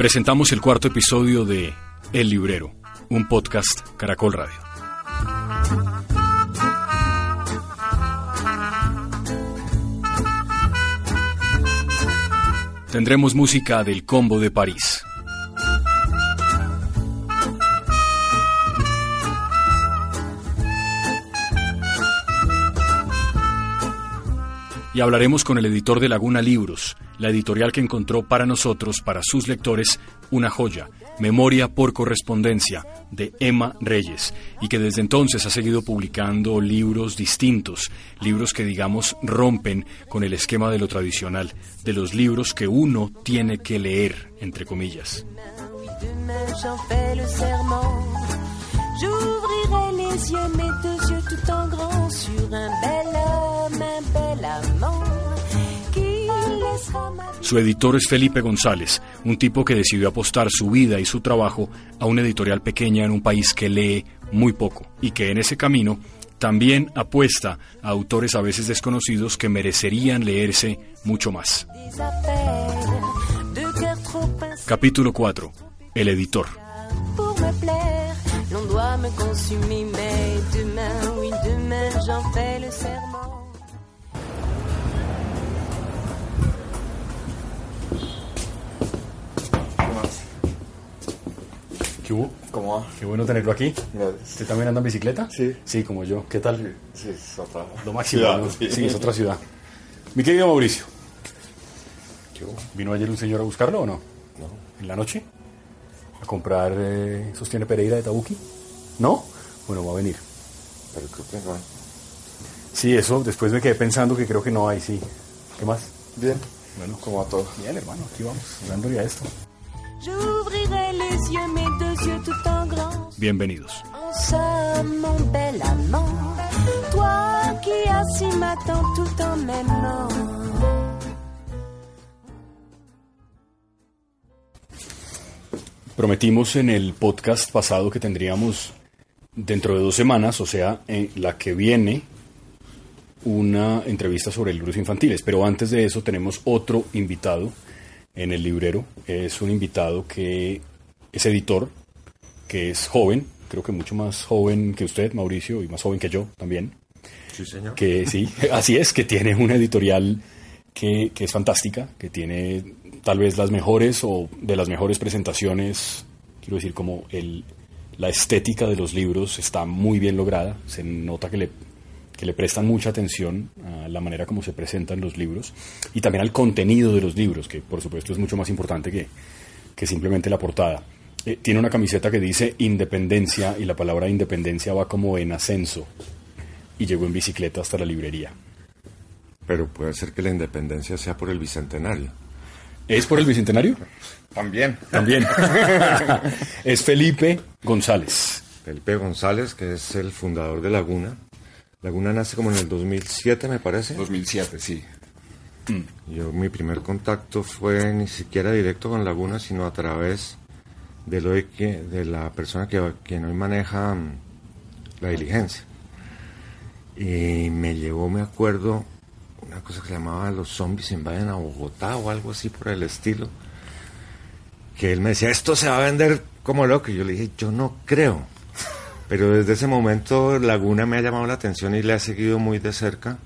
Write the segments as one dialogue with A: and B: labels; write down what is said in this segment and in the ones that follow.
A: Presentamos el cuarto episodio de El Librero, un podcast Caracol Radio. Tendremos música del Combo de París. Y hablaremos con el editor de Laguna Libros, la editorial que encontró para nosotros, para sus lectores, una joya, Memoria por Correspondencia, de Emma Reyes, y que desde entonces ha seguido publicando libros distintos, libros que digamos rompen con el esquema de lo tradicional, de los libros que uno tiene que leer, entre comillas. Su editor es Felipe González, un tipo que decidió apostar su vida y su trabajo a una editorial pequeña en un país que lee muy poco y que en ese camino también apuesta a autores a veces desconocidos que merecerían leerse mucho más. Capítulo 4. El editor. ¿Cómo va? Qué bueno tenerlo aquí. ¿Usted también anda en bicicleta?
B: Sí.
A: Sí, como yo. ¿Qué tal?
B: Sí, es otra
A: Lo máximo. sí. es otra ciudad. Mi querido Mauricio. ¿Vino ayer un señor a buscarlo o no?
B: No.
A: ¿En la noche? ¿A comprar eh, Sostiene Pereira de Tabuki? ¿No? Bueno, va a venir.
B: Pero creo que no hay.
A: Sí, eso después me quedé pensando que creo que no hay, sí. ¿Qué más?
B: Bien.
A: Bueno,
B: como va todo.
A: Bien, hermano, aquí vamos, dándole a esto. Bienvenidos. Prometimos en el podcast pasado que tendríamos dentro de dos semanas, o sea, en la que viene, una entrevista sobre libros infantiles. Pero antes de eso tenemos otro invitado en el librero. Es un invitado que es editor, que es joven, creo que mucho más joven que usted, Mauricio, y más joven que yo también.
B: Sí, señor.
A: Que sí, así es, que tiene una editorial que, que es fantástica, que tiene tal vez las mejores o de las mejores presentaciones, quiero decir, como el, la estética de los libros está muy bien lograda, se nota que le, que le prestan mucha atención a la manera como se presentan los libros y también al contenido de los libros, que por supuesto es mucho más importante que, que simplemente la portada. Eh, tiene una camiseta que dice independencia y la palabra independencia va como en ascenso y llegó en bicicleta hasta la librería.
B: Pero puede ser que la independencia sea por el bicentenario.
A: ¿Es por el bicentenario?
B: También.
A: También. es Felipe González.
B: Felipe González, que es el fundador de Laguna. Laguna nace como en el 2007, me parece.
C: 2007, sí.
B: Yo, mi primer contacto fue ni siquiera directo con Laguna, sino a través de, lo de, que, de la persona que, quien hoy maneja mm, la diligencia. Y me llevó, me acuerdo, una cosa que se llamaba Los zombies invaden a Bogotá o algo así por el estilo. Que él me decía, esto se va a vender como loco. Y yo le dije, yo no creo. Pero desde ese momento Laguna me ha llamado la atención y le ha seguido muy de cerca.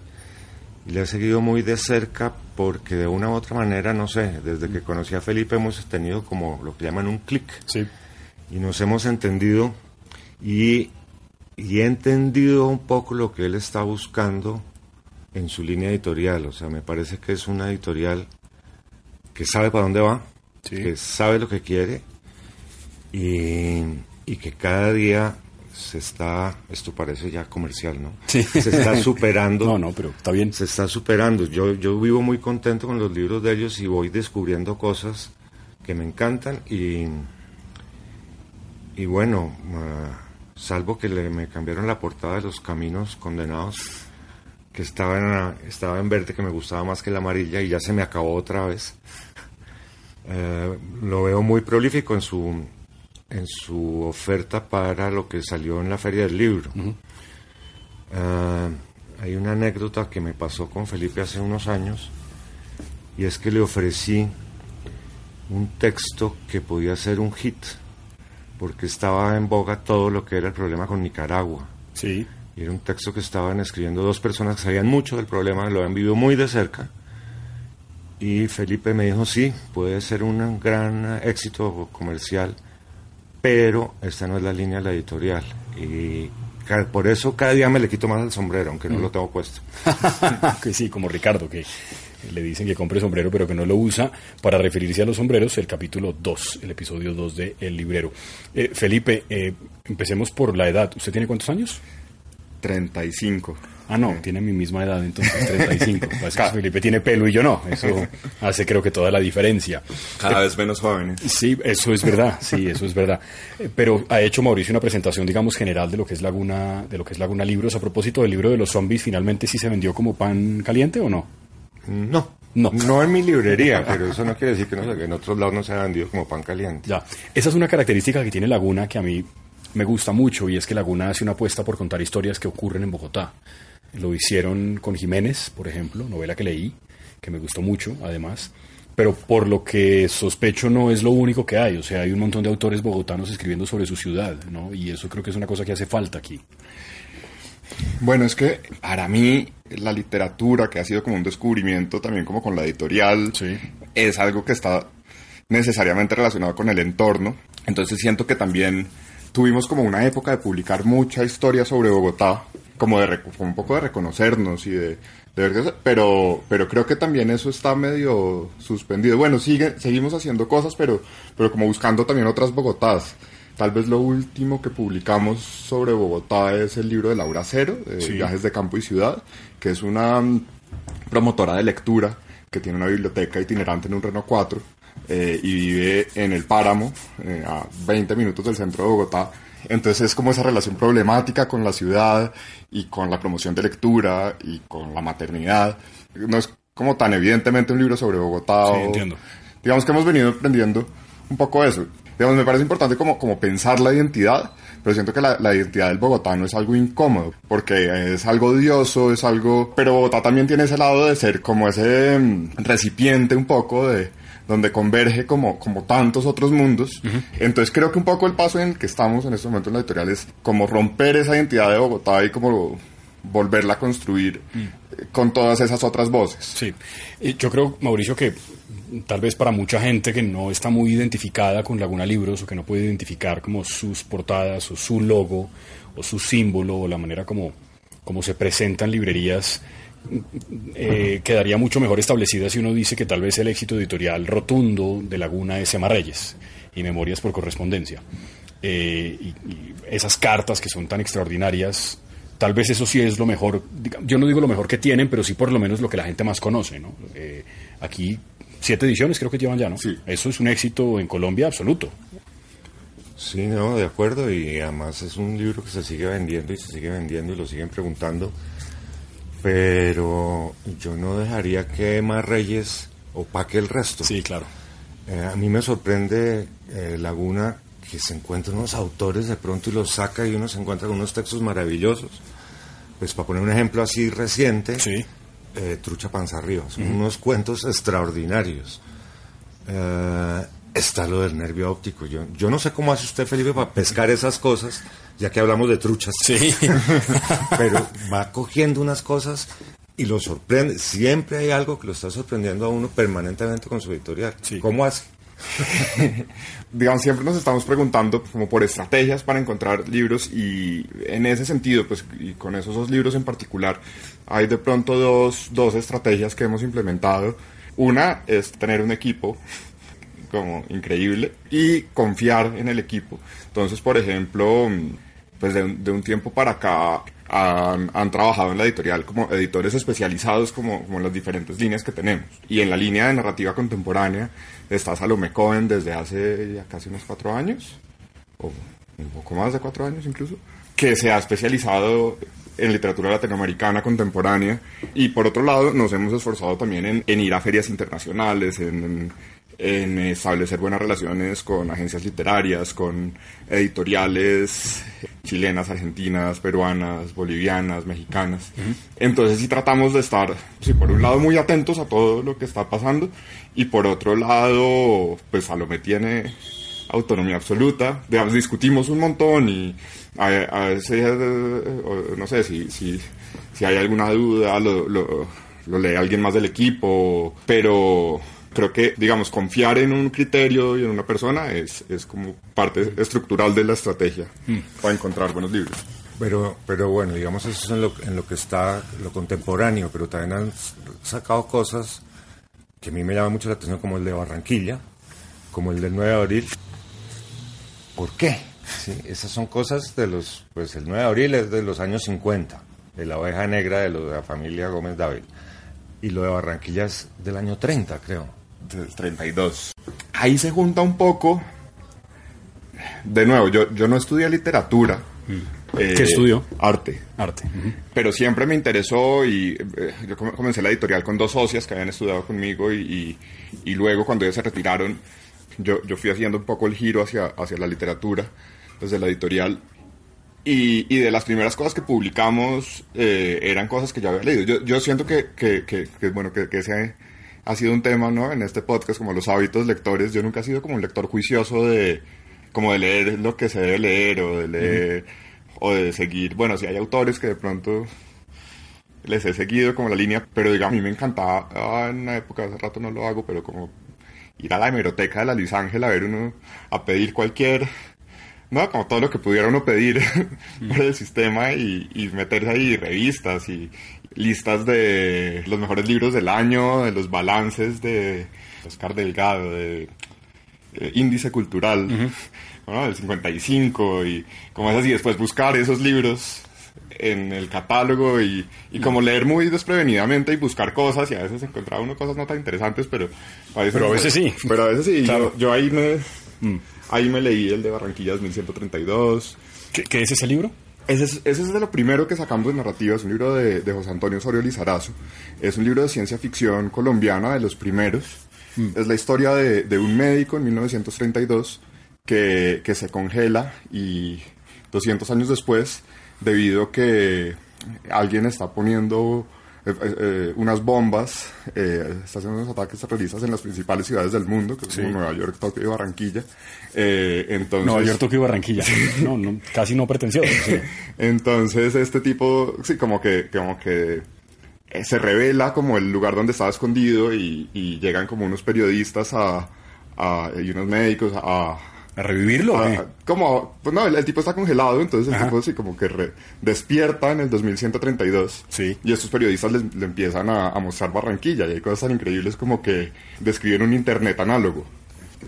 B: Y le he seguido muy de cerca porque de una u otra manera, no sé, desde que conocí a Felipe hemos tenido como lo que llaman un clic.
A: Sí.
B: Y nos hemos entendido y, y he entendido un poco lo que él está buscando en su línea editorial. O sea, me parece que es una editorial que sabe para dónde va,
A: Sí.
B: que sabe lo que quiere y, y que cada día se está, esto parece ya comercial, ¿no?
A: Sí.
B: Se está superando.
A: No, no, pero está bien.
B: Se está superando. Yo, yo vivo muy contento con los libros de ellos y voy descubriendo cosas que me encantan y, y bueno, ah, salvo que le, me cambiaron la portada de los caminos condenados, que estaba en, la- estaba en verde, que me gustaba más que la amarilla y ya se me acabó otra vez. Eh, lo veo muy prolífico en su, en su oferta para lo que salió en la Feria del Libro. Ah, hay una anécdota que me pasó con Felipe hace unos años y es que le ofrecí un texto que podía ser un hit, porque estaba en boga todo lo que era el problema con Nicaragua.
A: Sí.
B: Y era un texto que estaban escribiendo dos personas que sabían mucho del problema, lo habían vivido muy de cerca. Y Felipe me dijo, sí, puede ser un gran éxito comercial, pero esta no es la línea de la editorial. Y por eso cada día me le quito más el sombrero, aunque no lo tengo puesto.
A: que sí, como Ricardo, que le dicen que compre sombrero, pero que no lo usa. Para referirse a los sombreros, el capítulo 2, el episodio 2 de El Librero. Eh, Felipe, eh, empecemos por la edad. ¿Usted tiene cuántos años?
C: 35.
A: Ah, no, tiene mi misma edad, entonces 35. Felipe tiene pelo y yo no. Eso hace creo que toda la diferencia.
C: Cada vez menos jóvenes.
A: Sí, eso es verdad, sí, eso es verdad. Eh, pero ha hecho Mauricio una presentación, digamos, general de lo que es Laguna, de lo que es Laguna Libros. A propósito del libro de los zombies, ¿finalmente sí se vendió como pan caliente o no?
B: No. No. no en mi librería, pero eso no quiere decir que, no, que en otros lados no se ha vendido como pan caliente.
A: Ya. Esa es una característica que tiene Laguna que a mí me gusta mucho y es que Laguna hace una apuesta por contar historias que ocurren en Bogotá. Lo hicieron con Jiménez, por ejemplo, novela que leí, que me gustó mucho, además. Pero por lo que sospecho no es lo único que hay. O sea, hay un montón de autores bogotanos escribiendo sobre su ciudad, ¿no? Y eso creo que es una cosa que hace falta aquí.
C: Bueno, es que para mí la literatura, que ha sido como un descubrimiento también como con la editorial, es algo que está necesariamente relacionado con el entorno. Entonces siento que también tuvimos como una época de publicar mucha historia sobre Bogotá, como de un poco de reconocernos y de, ver pero pero creo que también eso está medio suspendido. Bueno, sigue, seguimos haciendo cosas, pero pero como buscando también otras Bogotás. Tal vez lo último que publicamos sobre Bogotá es el libro de Laura Cero, de Viajes de Campo y Ciudad, que es una mm, promotora de lectura que tiene una biblioteca itinerante en un Renault 4 eh, y vive en el Páramo, eh, a 20 minutos del centro de Bogotá. Entonces es como esa relación problemática con la ciudad y con la promoción de lectura y con la maternidad. No es como tan evidentemente un libro sobre Bogotá.
A: Sí, entiendo.
C: Digamos que hemos venido aprendiendo un poco eso. Digamos, me parece importante como, como pensar la identidad, pero siento que la, la, identidad del bogotano es algo incómodo, porque es algo odioso, es algo... Pero Bogotá también tiene ese lado de ser como ese mm, recipiente un poco de, donde converge como, como tantos otros mundos. Entonces creo que un poco el paso en el que estamos en este momento en la editorial es como romper esa identidad de Bogotá y como volverla a construir mm. con todas esas otras voces.
A: Sí, yo creo, Mauricio, que tal vez para mucha gente que no está muy identificada con Laguna Libros o que no puede identificar como sus portadas o su logo o su símbolo o la manera como, como se presentan librerías, eh, quedaría mucho mejor establecida si uno dice que tal vez el éxito editorial rotundo de Laguna es Emma Reyes y Memorias por correspondencia. Eh, y, esas cartas que son tan extraordinarias, tal vez eso sí es lo mejor, yo no digo lo mejor que tienen, pero sí por lo menos lo que la gente más conoce. ¿no? Eh, aquí siete ediciones creo que llevan ya, ¿no?
C: Sí.
A: Eso es un éxito en Colombia absoluto.
B: Sí, no, de acuerdo, y además es un libro que se sigue vendiendo y se sigue vendiendo y lo siguen preguntando pero yo no dejaría que más Reyes opaque el resto.
A: Sí, claro.
B: Eh, a mí me sorprende eh, Laguna que se encuentran unos autores de pronto y los saca y uno se encuentra con unos textos maravillosos. Pues para poner un ejemplo así reciente,
A: sí.
B: eh, Trucha Panza Arriba, son unos cuentos extraordinarios. Está lo del nervio óptico. Yo, yo no sé cómo hace usted, Felipe, para pescar esas cosas, ya que hablamos de truchas.
A: Sí.
B: Pero va cogiendo unas cosas y lo sorprende. Siempre hay algo que lo está sorprendiendo a uno permanentemente con su editorial. ¿Cómo hace?
C: Digamos, siempre nos estamos preguntando como por estrategias para encontrar libros y en ese sentido, pues, y con esos dos libros en particular, hay de pronto dos, dos estrategias que hemos implementado. Una es tener un equipo como increíble y confiar en el equipo. Entonces, por ejemplo, pues de un, tiempo para acá han, trabajado en la editorial como editores especializados como, como en las diferentes líneas que tenemos. Y en la línea de narrativa contemporánea está Salome Cohen desde hace ya casi unos cuatro años, o un poco más de cuatro años incluso, que se ha especializado en literatura latinoamericana contemporánea y por otro lado nos hemos esforzado también en, ir a ferias internacionales, en en establecer buenas relaciones con agencias literarias, con editoriales chilenas, argentinas, peruanas, bolivianas, mexicanas. Entonces sí tratamos de estar, sí, por un lado muy atentos a todo lo que está pasando y por otro lado, pues Salomé tiene autonomía absoluta. Digamos, discutimos un montón y a, veces, eh, no sé, si, si, si hay alguna duda, lo, lo, lo lee alguien más del equipo, pero creo que, digamos, confiar en un criterio y en una persona es, es como parte estructural de la estrategia mm. para encontrar buenos libros.
B: Pero, pero bueno, digamos, eso es en lo, en lo que está lo contemporáneo, pero también han sacado cosas que a mí me llaman mucho la atención, como el de Barranquilla, como el del 9 de abril. ¿Por qué? Sí, esas son cosas de los, pues el 9 de abril es de los años 50, de la oveja negra de, lo de la familia Gómez David. Y lo de Barranquilla es del año 30, creo.
C: 32. Ahí se junta un poco. De nuevo, yo, yo no estudié literatura.
A: Mm. ¿Qué estudió?
C: Arte.
A: Arte.
C: Pero siempre me interesó y eh, yo comencé la editorial con dos socias que habían estudiado conmigo y, y, luego cuando ellos se retiraron, yo, yo, fui haciendo un poco el giro hacia, hacia la literatura desde la editorial y, y, de las primeras cosas que publicamos eh, eran cosas que ya había leído. Yo, yo siento que, que, que, que bueno, que, que ese ha sido un tema, ¿no? En este podcast, como los hábitos lectores. Yo nunca he sido como un lector juicioso de, como de leer lo que se debe leer o de leer, o de seguir. Bueno, si hay autores que de pronto les he seguido como la línea, pero digamos, a mí me encantaba ah, en una época, hace rato no lo hago, pero como ir a la hemeroteca de la Luis Ángel a ver uno, a pedir cualquier, no, como todo lo que pudiera uno pedir por el sistema y, y meterse ahí revistas y, listas de los mejores libros del año, de los balances de Oscar Delgado, de, Índice Cultural, del 55 y como es así, después buscar esos libros en el catálogo y, y, como leer muy desprevenidamente y buscar cosas y a veces encontraba uno cosas no tan interesantes, pero
A: a veces, pero a veces sí.
C: Pero a veces sí. Yo, ahí me mm. ahí me leí el de Barranquilla 1132.
A: ¿Qué, ¿Qué es ese libro?
C: Ese es, ese es, de lo primero que sacamos de narrativa, es un libro de, de, José Antonio Osorio Lizarazo, es un libro de ciencia ficción colombiana de los primeros, mm. es la historia de, de, un médico en 1932 que, que se congela y 200 años después, debido a que alguien está poniendo eh, eh, eh, unas bombas, está haciendo unos ataques terroristas en las principales ciudades del mundo, que son Nueva York, Tokio y Barranquilla. entonces...
A: Nueva York, Tokio y Barranquilla. no, no, casi no pretensió.
C: entonces este tipo, sí, como que, como que se revela como el lugar donde estaba escondido y, y llegan como unos periodistas a, a, y unos médicos a,
A: ¿A revivirlo?
C: Ah, como, pues no, el, tipo está congelado, entonces el tipo así como que despierta en el 2132.
A: Sí.
C: Y estos periodistas le, empiezan a, mostrar Barranquilla y hay cosas tan increíbles como que describen un internet análogo.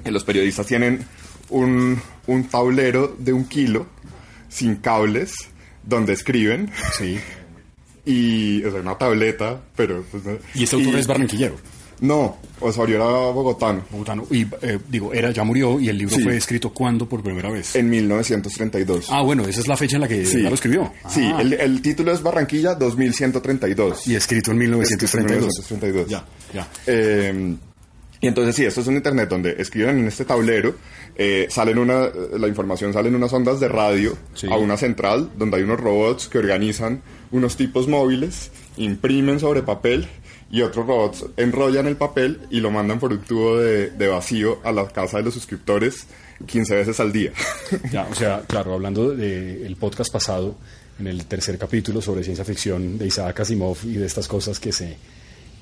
C: Y los periodistas tienen un, un tablero de un kilo sin cables donde escriben.
A: Sí.
C: Y, o sea, una tableta, pero... Pues,
A: y este autor es barranquillero.
C: No, Osorio era bogotano.
A: Bogotano. Y eh, digo, era, ya murió y el libro fue escrito ¿cuándo por primera vez?
C: En 1932.
A: Ah, bueno, esa es la fecha en la que ya lo escribió.
C: Sí,
A: ah.
C: el, el, título es Barranquilla 2132.
A: Y escrito en 1932.
C: En 1932.
A: Ya, ya.
C: Eh, y entonces sí, esto es un internet donde escriben en este tablero, eh, salen una, la información sale en unas ondas de radio sí. a una central donde hay unos robots que organizan unos tipos móviles, imprimen sobre papel y otros robots enrollan el papel y lo mandan por un tubo de, de vacío a la casa de los suscriptores 15 veces al día.
A: Ya, o sea, claro, hablando del de podcast pasado, en el tercer capítulo sobre ciencia ficción de Isaac Asimov y de estas cosas que se,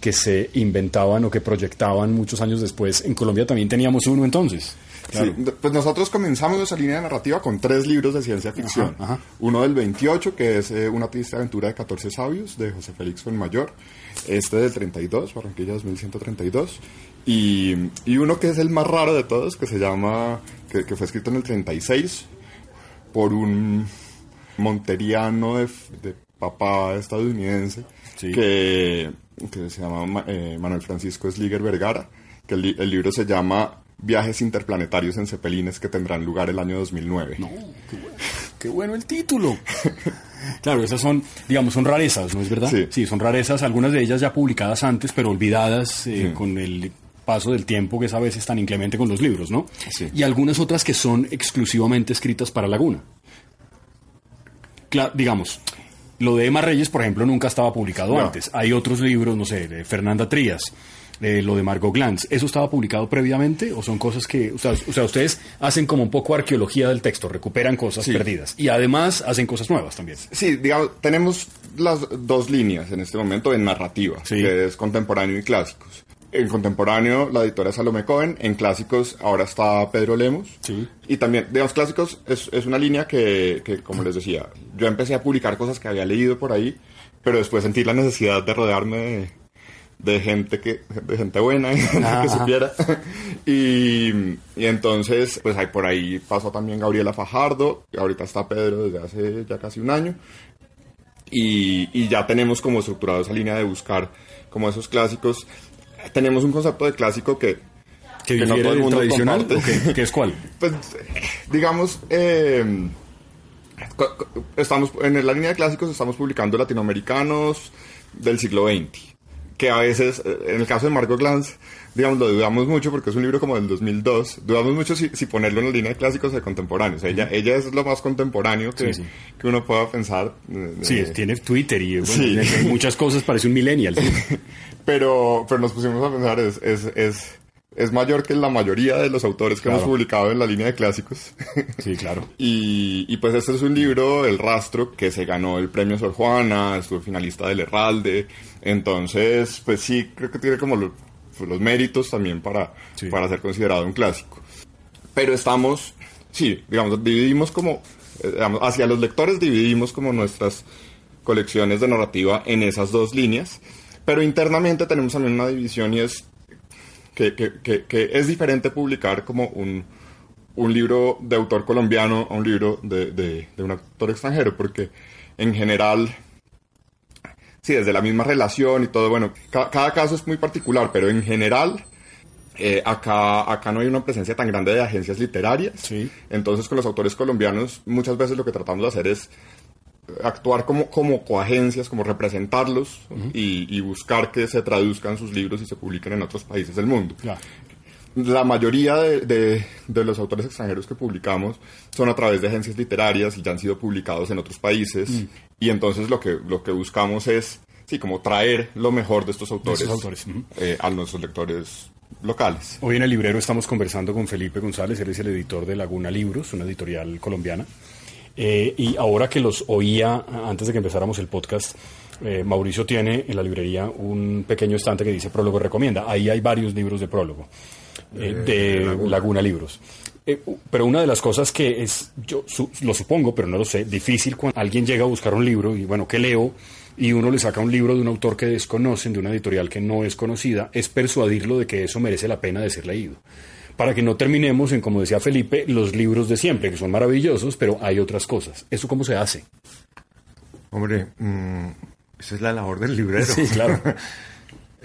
A: que se inventaban o que proyectaban muchos años después, en Colombia también teníamos uno entonces.
C: Claro. Sí, pues nosotros comenzamos nuestra línea de narrativa con tres libros de ciencia ficción.
A: Ajá, ajá.
C: Uno del 28, que es eh, Una triste aventura de 14 sabios, de José Félix Fuenmayor. Este del 32, Barranquilla 2132. Y, y, uno que es el más raro de todos, que se llama, que, que fue escrito en el 36, por un monteriano de, de papá estadounidense,
A: Sí.
C: que, que se llama eh, Manuel Francisco Sliger Vergara, que el, el libro se llama viajes interplanetarios en cepelines que tendrán lugar el año 2009.
A: No, qué bueno, qué bueno el título. claro, esas son, digamos, son rarezas, ¿no es verdad?
C: Sí.
A: sí son rarezas, algunas de ellas ya publicadas antes, pero olvidadas eh, sí. con el paso del tiempo que es a veces tan inclemente con los libros, ¿no?
C: Sí.
A: Y algunas otras que son exclusivamente escritas para Laguna. Cla- digamos, lo de Emma Reyes, por ejemplo, nunca estaba publicado
C: No.
A: antes. Hay otros libros, no sé, de Fernanda Trías, eh, lo de Margot Glantz. ¿Eso estaba publicado previamente o son cosas que, o sea, o sea, ustedes hacen como un poco arqueología del texto, recuperan cosas
C: Sí.
A: perdidas y además hacen cosas nuevas también?
C: Sí, digamos, tenemos las dos líneas en este momento en narrativa,
A: Sí.
C: que es contemporáneo y clásicos. En contemporáneo, la editora es Salome Cohen. En clásicos, ahora está Pedro Lemos.
A: Sí.
C: Y también, digamos, clásicos es, es una línea que, que, como les decía, yo empecé a publicar cosas que había leído por ahí, pero después sentí la necesidad de rodearme de, de gente que de gente buena y gente que supiera. y, y entonces, pues ahí por ahí pasó también Gabriela Fajardo, y ahorita está Pedro desde hace ya casi un año. Y, y ya tenemos como estructurado esa línea de buscar como esos clásicos. Tenemos un concepto de clásico que,
A: ¿Que
C: que no todo el mundo
A: tradicional?
C: comparte.
A: ¿O qué, qué es cuál?
C: pues, digamos, eh, estamos en la línea de clásicos estamos publicando latinoamericanos del siglo XX, que a veces, eh, en el caso de Margot Glantz, digamos, lo dudamos mucho porque es un libro como del 2002, dudamos mucho si, si ponerlo en la línea de clásicos o de contemporáneos. Ella, ella es lo más contemporáneo que,
A: Sí, sí.
C: que uno pueda pensar.
A: Sí,
C: eh,
A: tiene Twitter y bueno,
C: Sí.
A: muchas cosas, parece un millennial.
C: pero, pero nos pusimos a pensar, es, es, es, es mayor que la mayoría de los autores que
A: Claro.
C: hemos publicado en la línea de clásicos.
A: Sí, claro.
C: Y, y pues este es un libro, El Rastro, que se ganó el premio Sor Juana, estuvo finalista del Herralde. Entonces, pues sí, creo que tiene como pues, los méritos también para,
A: Sí.
C: para ser considerado un clásico. Pero estamos, sí, digamos, dividimos como, eh, digamos, hacia los lectores dividimos como nuestras colecciones de narrativa en esas dos líneas. Pero internamente tenemos también una división y es que, que- que- que es diferente publicar como un, un libro de autor colombiano a un libro de, de- de un autor extranjero, porque en general, sí, desde la misma relación y todo, bueno, ca- cada caso es muy particular, pero en general, eh, acá, acá no hay una presencia tan grande de agencias literarias.
A: Sí.
C: Entonces, con los autores colombianos, muchas veces lo que tratamos de hacer es actuar como, como coagencias, como representarlos y, y buscar que se traduzcan sus libros y se publiquen en otros países del mundo.
A: Claro.
C: La mayoría de, de- de los autores extranjeros que publicamos son a través de agencias literarias y ya han sido publicados en otros países. Y entonces lo que, lo que buscamos es, sí, como traer lo mejor de estos autores, eh, a nuestros lectores locales.
A: Hoy en el librero estamos conversando con Felipe González, él es el editor de Laguna Libros, una editorial colombiana. Eh, y ahora que los oía, antes de que empezáramos el podcast, eh, Mauricio tiene en la librería un pequeño estante que dice Prólogo Recomienda. Ahí hay varios libros de prólogo, eh, de Laguna. Libros. Eh, pero una de las cosas que es, yo su- lo supongo, pero no lo sé, difícil cuando alguien llega a buscar un libro y bueno, ¿qué leo? Y uno le saca un libro de un autor que desconocen, de una editorial que no es conocida, es persuadirlo de que eso merece la pena de ser leído. Para que no terminemos en, como decía Felipe, los libros de siempre, que son maravillosos, pero hay otras cosas. ¿Eso cómo se hace?
B: Hombre, mm, esa es la labor del librero.
A: Sí, claro.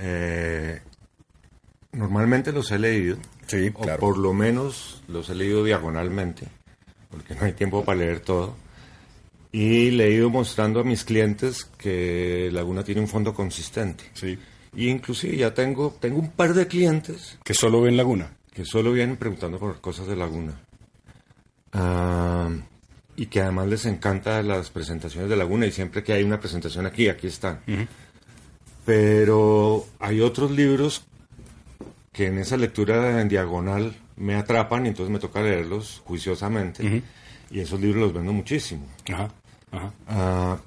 B: Eh, normalmente los he leído.
A: Sí,
B: o
A: claro.
B: por lo menos los he leído diagonalmente, porque no hay tiempo para leer todo. Y le he ido mostrando a mis clientes que Laguna tiene un fondo consistente.
A: Sí.
B: Y inclusive ya tengo, tengo un par de clientes
A: Que solo ven Laguna.
B: Que solo vienen preguntando por cosas de Laguna. Ah, y que además les encanta las presentaciones de Laguna y siempre que hay una presentación aquí, aquí están. Pero hay otros libros que en esa lectura en diagonal me atrapan y entonces me toca leerlos juiciosamente. Y esos libros los vendo muchísimo.
A: Ajá, ajá.
B: Ah,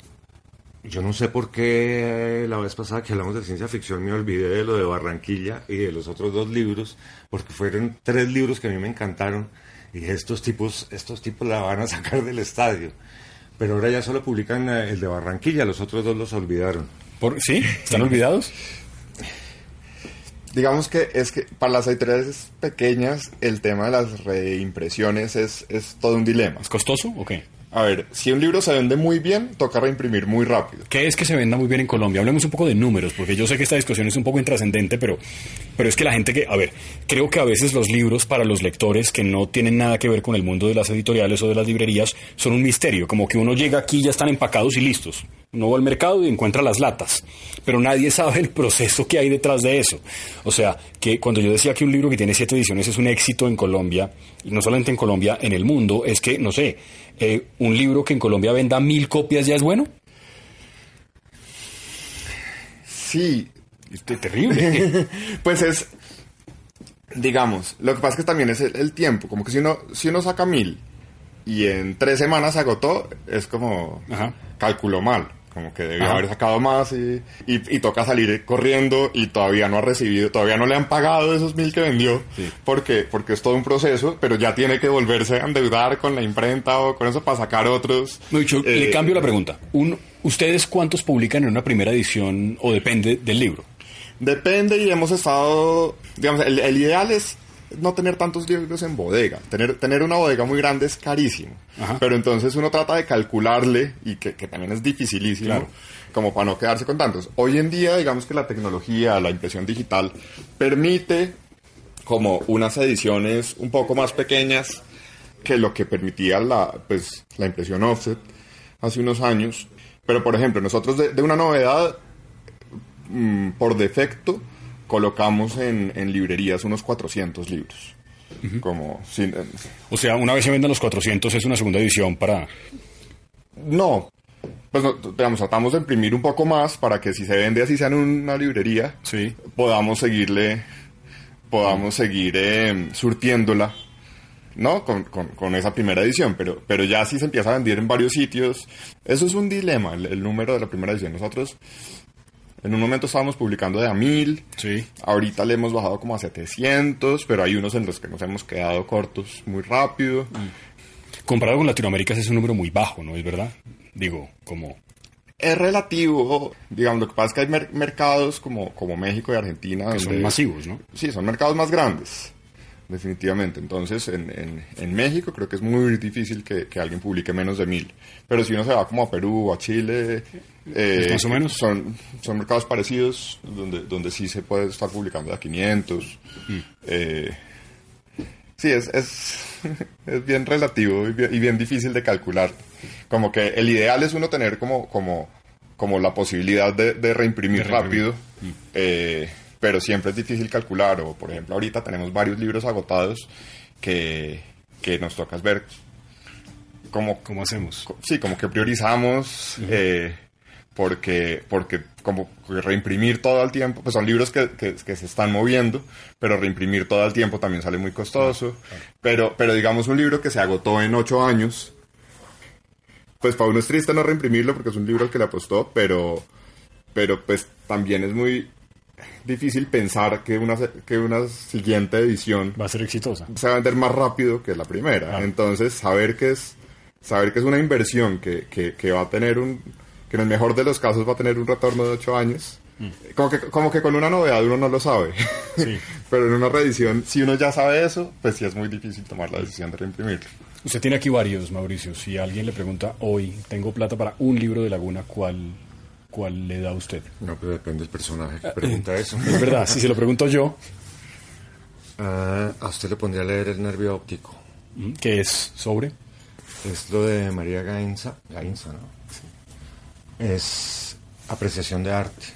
B: yo no sé por qué eh, la vez pasada que hablamos de ciencia ficción me olvidé de lo de Barranquilla y de los otros dos libros, porque fueron tres libros que a mí me encantaron y estos tipos, estos tipos la van a sacar del estadio. Pero ahora ya solo publican eh, el de Barranquilla, los otros dos los olvidaron.
A: Por- ¿Sí? ¿Están olvidados?
C: Digamos que es que para las editoriales pequeñas el tema de las reimpresiones es, es todo un dilema.
A: ¿Es costoso o qué?
C: A ver, si un libro se vende muy bien, toca reimprimir muy rápido.
A: ¿Qué es que se venda muy bien en Colombia? Hablemos un poco de números, porque yo sé que esta discusión es un poco intrascendente, pero, pero es que la gente que, a ver, creo que a veces los libros para los lectores que no tienen nada que ver con el mundo de las editoriales o de las librerías son un misterio, como que uno llega aquí y ya están empacados y listos. Uno va al mercado y encuentra las latas, pero nadie sabe el proceso que hay detrás de eso. O sea, que cuando yo decía que un libro que tiene siete ediciones es un éxito en Colombia, y no solamente en Colombia, en el mundo, es que, no sé, eh, un libro que en Colombia venda mil copias ya es bueno.
C: Sí.
A: Es terrible.
C: pues es, digamos, lo que pasa es que también es el, tiempo, como que si uno, si uno saca mil y en tres semanas se agotó, es como cálculo mal como que debió haber sacado más y, y, toca salir corriendo y todavía no ha recibido, todavía no le han pagado esos mil que vendió, porque, porque es todo un proceso, pero ya tiene que volverse a endeudar con la imprenta o con eso para sacar otros.
A: No, le eh, cambio la pregunta. Un, ¿Ustedes cuántos publican en una primera edición o depende del libro?
C: Depende y hemos estado, digamos, el ideal es no tener tantos libros en bodega. Tener, tener una bodega muy grande es carísimo. Pero entonces uno trata de calcularle, y que, también es dificilísimo, como para no quedarse con tantos. Hoy en día, digamos que la tecnología, la impresión digital, permite como unas ediciones un poco más pequeñas que lo que permitía la, pues, la impresión offset hace unos años. Pero, por ejemplo, nosotros de, una novedad, mm, por defecto, colocamos en, librerías unos 400 libros. Como, sin,
A: o sea, una vez se venden los 400 es una segunda edición para...
C: No, pues digamos, tratamos de imprimir un poco más para que si se vende así sea en una librería,
A: sí.
C: podamos seguirle, podamos seguir em, surtiéndola, ¿no? Con, con, esa primera edición, pero, pero ya si se empieza a vender en varios sitios, eso es un dilema, el, el número de la primera edición. Nosotros en un momento estábamos publicando de a mil.
A: Sí.
C: Ahorita le hemos bajado como a 700, pero hay unos en los que nos hemos quedado cortos muy rápido. Mm.
A: Comparado con Latinoamérica es un número muy bajo, ¿no es verdad? Digo, como...
C: Es relativo, digamos, lo que pasa es que hay mercados como, como México y Argentina.
A: Que son masivos, ¿no?
C: Sí, son mercados más grandes definitivamente. Entonces, en, en, México creo que es muy difícil que, alguien publique menos de mil. Pero si uno se va como a Perú o a Chile,
A: eh, más o menos.
C: Son, son mercados parecidos donde, donde sí se puede estar publicando a 500. Mm. Eh, sí, es, es, es, bien relativo y bien, difícil de calcular. Como que el ideal es uno tener como, como, como la posibilidad de, reimprimir, rápido. Mm. Eh, pero siempre es difícil calcular, o por ejemplo ahorita tenemos varios libros agotados que, que nos toca ver cómo,
A: ¿Cómo hacemos.
C: Sí, como que priorizamos, eh, porque, porque como reimprimir todo el tiempo, pues son libros que, que, se están moviendo, pero reimprimir todo el tiempo también sale muy costoso, pero, pero digamos un libro que se agotó en ocho años, pues para uno es triste no reimprimirlo porque es un libro al que le apostó, pero, pero pues también es muy difícil pensar que una, que una siguiente edición
A: va a ser exitosa.
C: Se va a vender más rápido que la primera. Entonces, saber que es saber que es una inversión que, que, va a tener un que en el mejor de los casos va a tener un retorno de ocho años. Mm. Como, que, como que con una novedad uno no lo sabe. Pero en una reedición, si uno ya sabe eso, pues sí es muy difícil tomar la decisión de reimprimirlo.
A: Usted tiene aquí varios, Mauricio. Si alguien le pregunta hoy, tengo plata para un libro de Laguna, ¿cuál ¿cuál le da a usted?
B: No, pero depende del personaje que pregunta eso.
A: Es verdad, si se lo pregunto yo.
B: Ah, a usted le pondría a leer el nervio óptico.
A: ¿Qué es sobre?
B: Es lo de María Gainza, Gainza, ¿no? Es apreciación de arte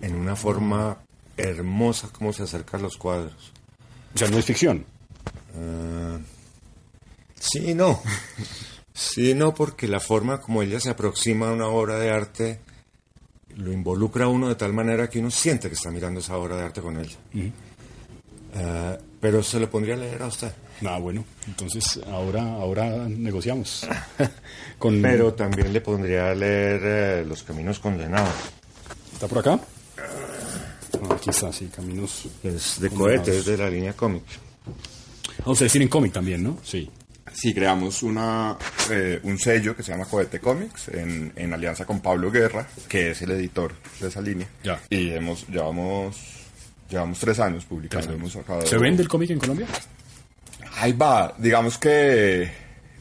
B: en una forma hermosa como se acerca a los cuadros.
A: O sea, no es ficción.
B: Uh, sí, no. Sí, no, porque la forma como ella se aproxima a una obra de arte lo involucra a uno de tal manera que uno siente que está mirando esa obra de arte con ella. Eh, pero se lo pondría a leer a usted.
A: Ah, bueno, entonces ahora, ahora negociamos.
B: con... Pero también le pondría a leer eh, Los Caminos Condenados.
A: ¿Está por acá? Ah, aquí está, sí, Caminos.
B: Es de cohete, es de la línea cómic.
A: Ah, ustedes tienen cómic también, ¿no?
C: Sí. Sí, creamos una, eh, un sello que se llama Cohete Comics en, en, alianza con Pablo Guerra, que es el editor de esa línea.
A: Ya.
C: Y hemos, llevamos, llevamos tres años publicando. Hemos
A: ¿Se vende el cómic en Colombia?
C: Ahí va. Digamos que,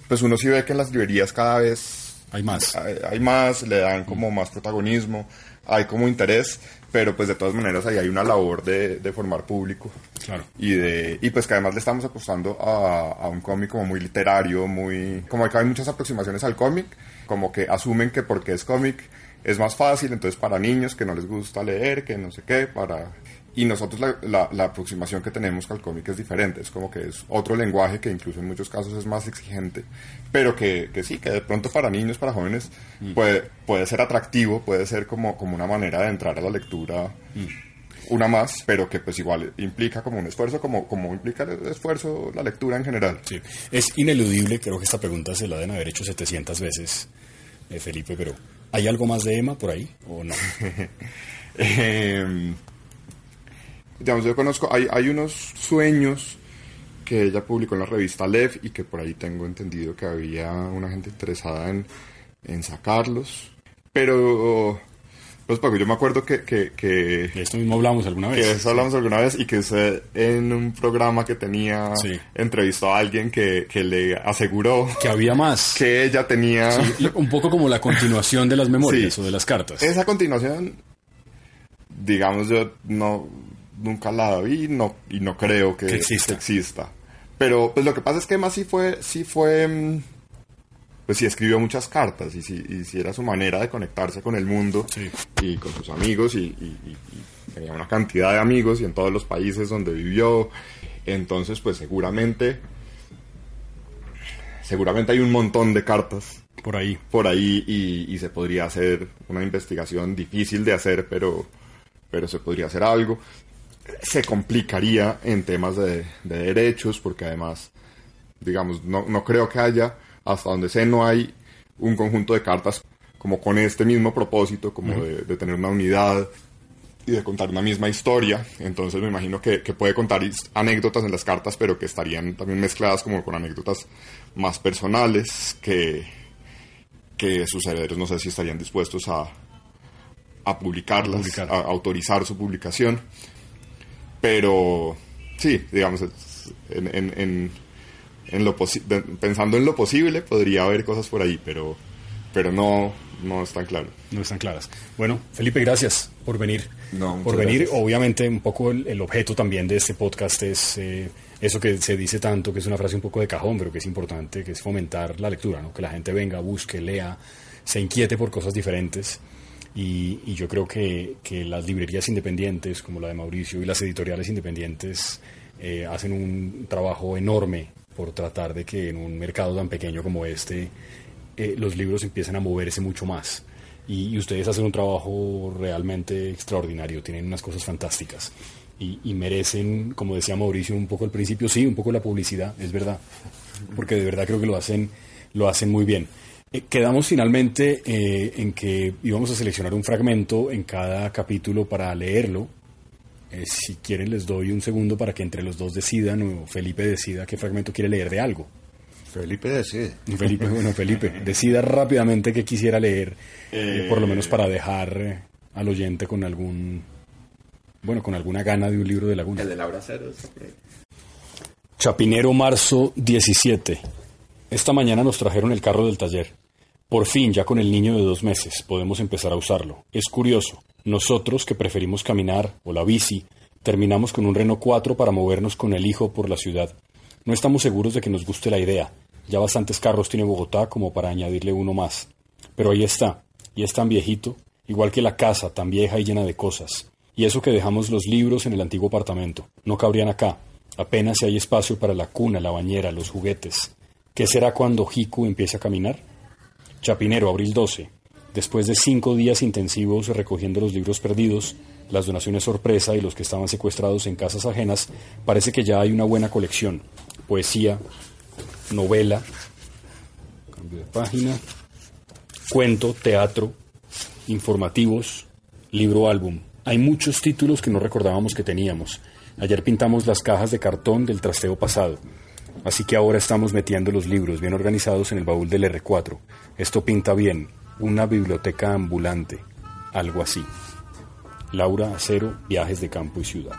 C: pues uno sí ve que en las librerías cada vez...
A: Hay más.
C: Hay, más, le dan como más protagonismo, hay como interés pero pues de todas maneras ahí hay una labor de, de formar público.
A: Claro.
C: Y, de, y pues que además le estamos apostando a, a, un cómic como muy literario, muy... Como que hay muchas aproximaciones al cómic, como que asumen que porque es cómic es más fácil, entonces para niños que no les gusta leer, que no sé qué, para... Y nosotros la, la, aproximación que tenemos al cómic es diferente, es como que es otro lenguaje que incluso en muchos casos es más exigente, pero que, que sí, que de pronto para niños, para jóvenes, mm. puede, puede ser atractivo, puede ser como, como una manera de entrar a la lectura. Mm. una más, pero que pues igual implica como un esfuerzo, como, como implica el esfuerzo la lectura en general.
A: Sí, es ineludible, creo que esta pregunta se la deben haber hecho 700 veces, eh, Felipe, pero ¿Hay algo más de Emma por ahí o no?
C: Em, digamos, yo conozco, hay, hay unos sueños que ella publicó en la revista Lev y que por ahí tengo entendido que había una gente interesada en, en sacarlos. Pero pues yo me acuerdo que... que,
A: esto mismo hablamos alguna vez.
C: Que esto hablamos alguna vez y que usted en un programa que tenía entrevistó a alguien que, le aseguró...
A: Que había más.
C: Que ella tenía...
A: un poco como la continuación de las memorias o de las cartas.
C: Esa continuación, digamos, yo no nunca la vi no, y no creo que, exista. Pero pues lo que pasa es que más sí fue... Sí fue mm, pues sí escribió muchas cartas y si, era su manera de conectarse con el mundo y con sus amigos y, tenía una cantidad de amigos y en todos los países donde vivió. Entonces, pues seguramente, seguramente hay un montón de cartas
A: por ahí.
C: Por ahí y, se podría hacer una investigación difícil de hacer, pero, pero se podría hacer algo. Se complicaría en temas de, derechos porque además, digamos, no, no creo que haya hasta donde sé no hay un conjunto de cartas como con este mismo propósito, como de, tener una unidad y de contar una misma historia. Entonces me imagino que, puede contar anécdotas en las cartas, pero que estarían también mezcladas como con anécdotas más personales que, que sus herederos no sé si estarían dispuestos a, a publicarlas, a, autorizar su publicación. Pero sí, digamos, en en lo pensando en lo posible, podría haber cosas por ahí, pero, pero no, no están claras.
A: No están claras. Bueno, Felipe, gracias por venir. por venir, obviamente, un poco el, objeto también de este podcast es eh, eso que se dice tanto, que es una frase un poco de cajón, pero que es importante, que es fomentar la lectura, ¿no? que la gente venga, busque, lea, se inquiete por cosas diferentes. Y, yo creo que, que, las librerías independientes, como la de Mauricio, y las editoriales independientes eh, hacen un trabajo enorme por tratar de que en un mercado tan pequeño como este eh, los libros empiecen a moverse mucho más. Y, ustedes hacen un trabajo realmente extraordinario, tienen unas cosas fantásticas. Y, merecen, como decía Mauricio un poco al principio, sí, un poco la publicidad, es verdad, porque de verdad creo que lo hacen, lo hacen muy bien. Eh, quedamos finalmente eh, en que íbamos a seleccionar un fragmento en cada capítulo para leerlo eh, si quieren les doy un segundo para que entre los dos decidan o Felipe decida qué fragmento quiere leer de algo.
B: Felipe decide.
A: Felipe, bueno, Felipe, decida rápidamente qué quisiera leer, por lo menos para dejar al oyente con algún, bueno, con alguna gana de un libro de Laguna.
C: El de Laura Cero.
A: Chapinero, marzo 17. Esta mañana nos trajeron el carro del taller. Por fin, ya con el niño de dos meses, podemos empezar a usarlo. Es curioso. Nosotros, que preferimos caminar o la bici, terminamos con un Renault 4 para movernos con el hijo por la ciudad. No estamos seguros de que nos guste la idea. Ya bastantes carros tiene Bogotá como para añadirle uno más. Pero ahí está, y es tan viejito, igual que la casa, tan vieja y llena de cosas. Y eso que dejamos los libros en el antiguo apartamento. No cabrían acá. Apenas si hay espacio para la cuna, la bañera, los juguetes. ¿Qué será cuando Hiku empiece a caminar? Chapinero, abril 12. Después de cinco días intensivos recogiendo los libros perdidos, las donaciones sorpresa y los que estaban secuestrados en casas ajenas, parece que ya hay una buena colección. Poesía, novela, cambio de página, cuento, teatro, informativos, libro álbum. Hay muchos títulos que no recordábamos que teníamos. Ayer pintamos las cajas de cartón del trasteo pasado. Así que ahora estamos metiendo los libros bien organizados en el baúl del R4. Esto pinta bien, una biblioteca ambulante, algo así. Laura Acero, Viajes de Campo y Ciudad.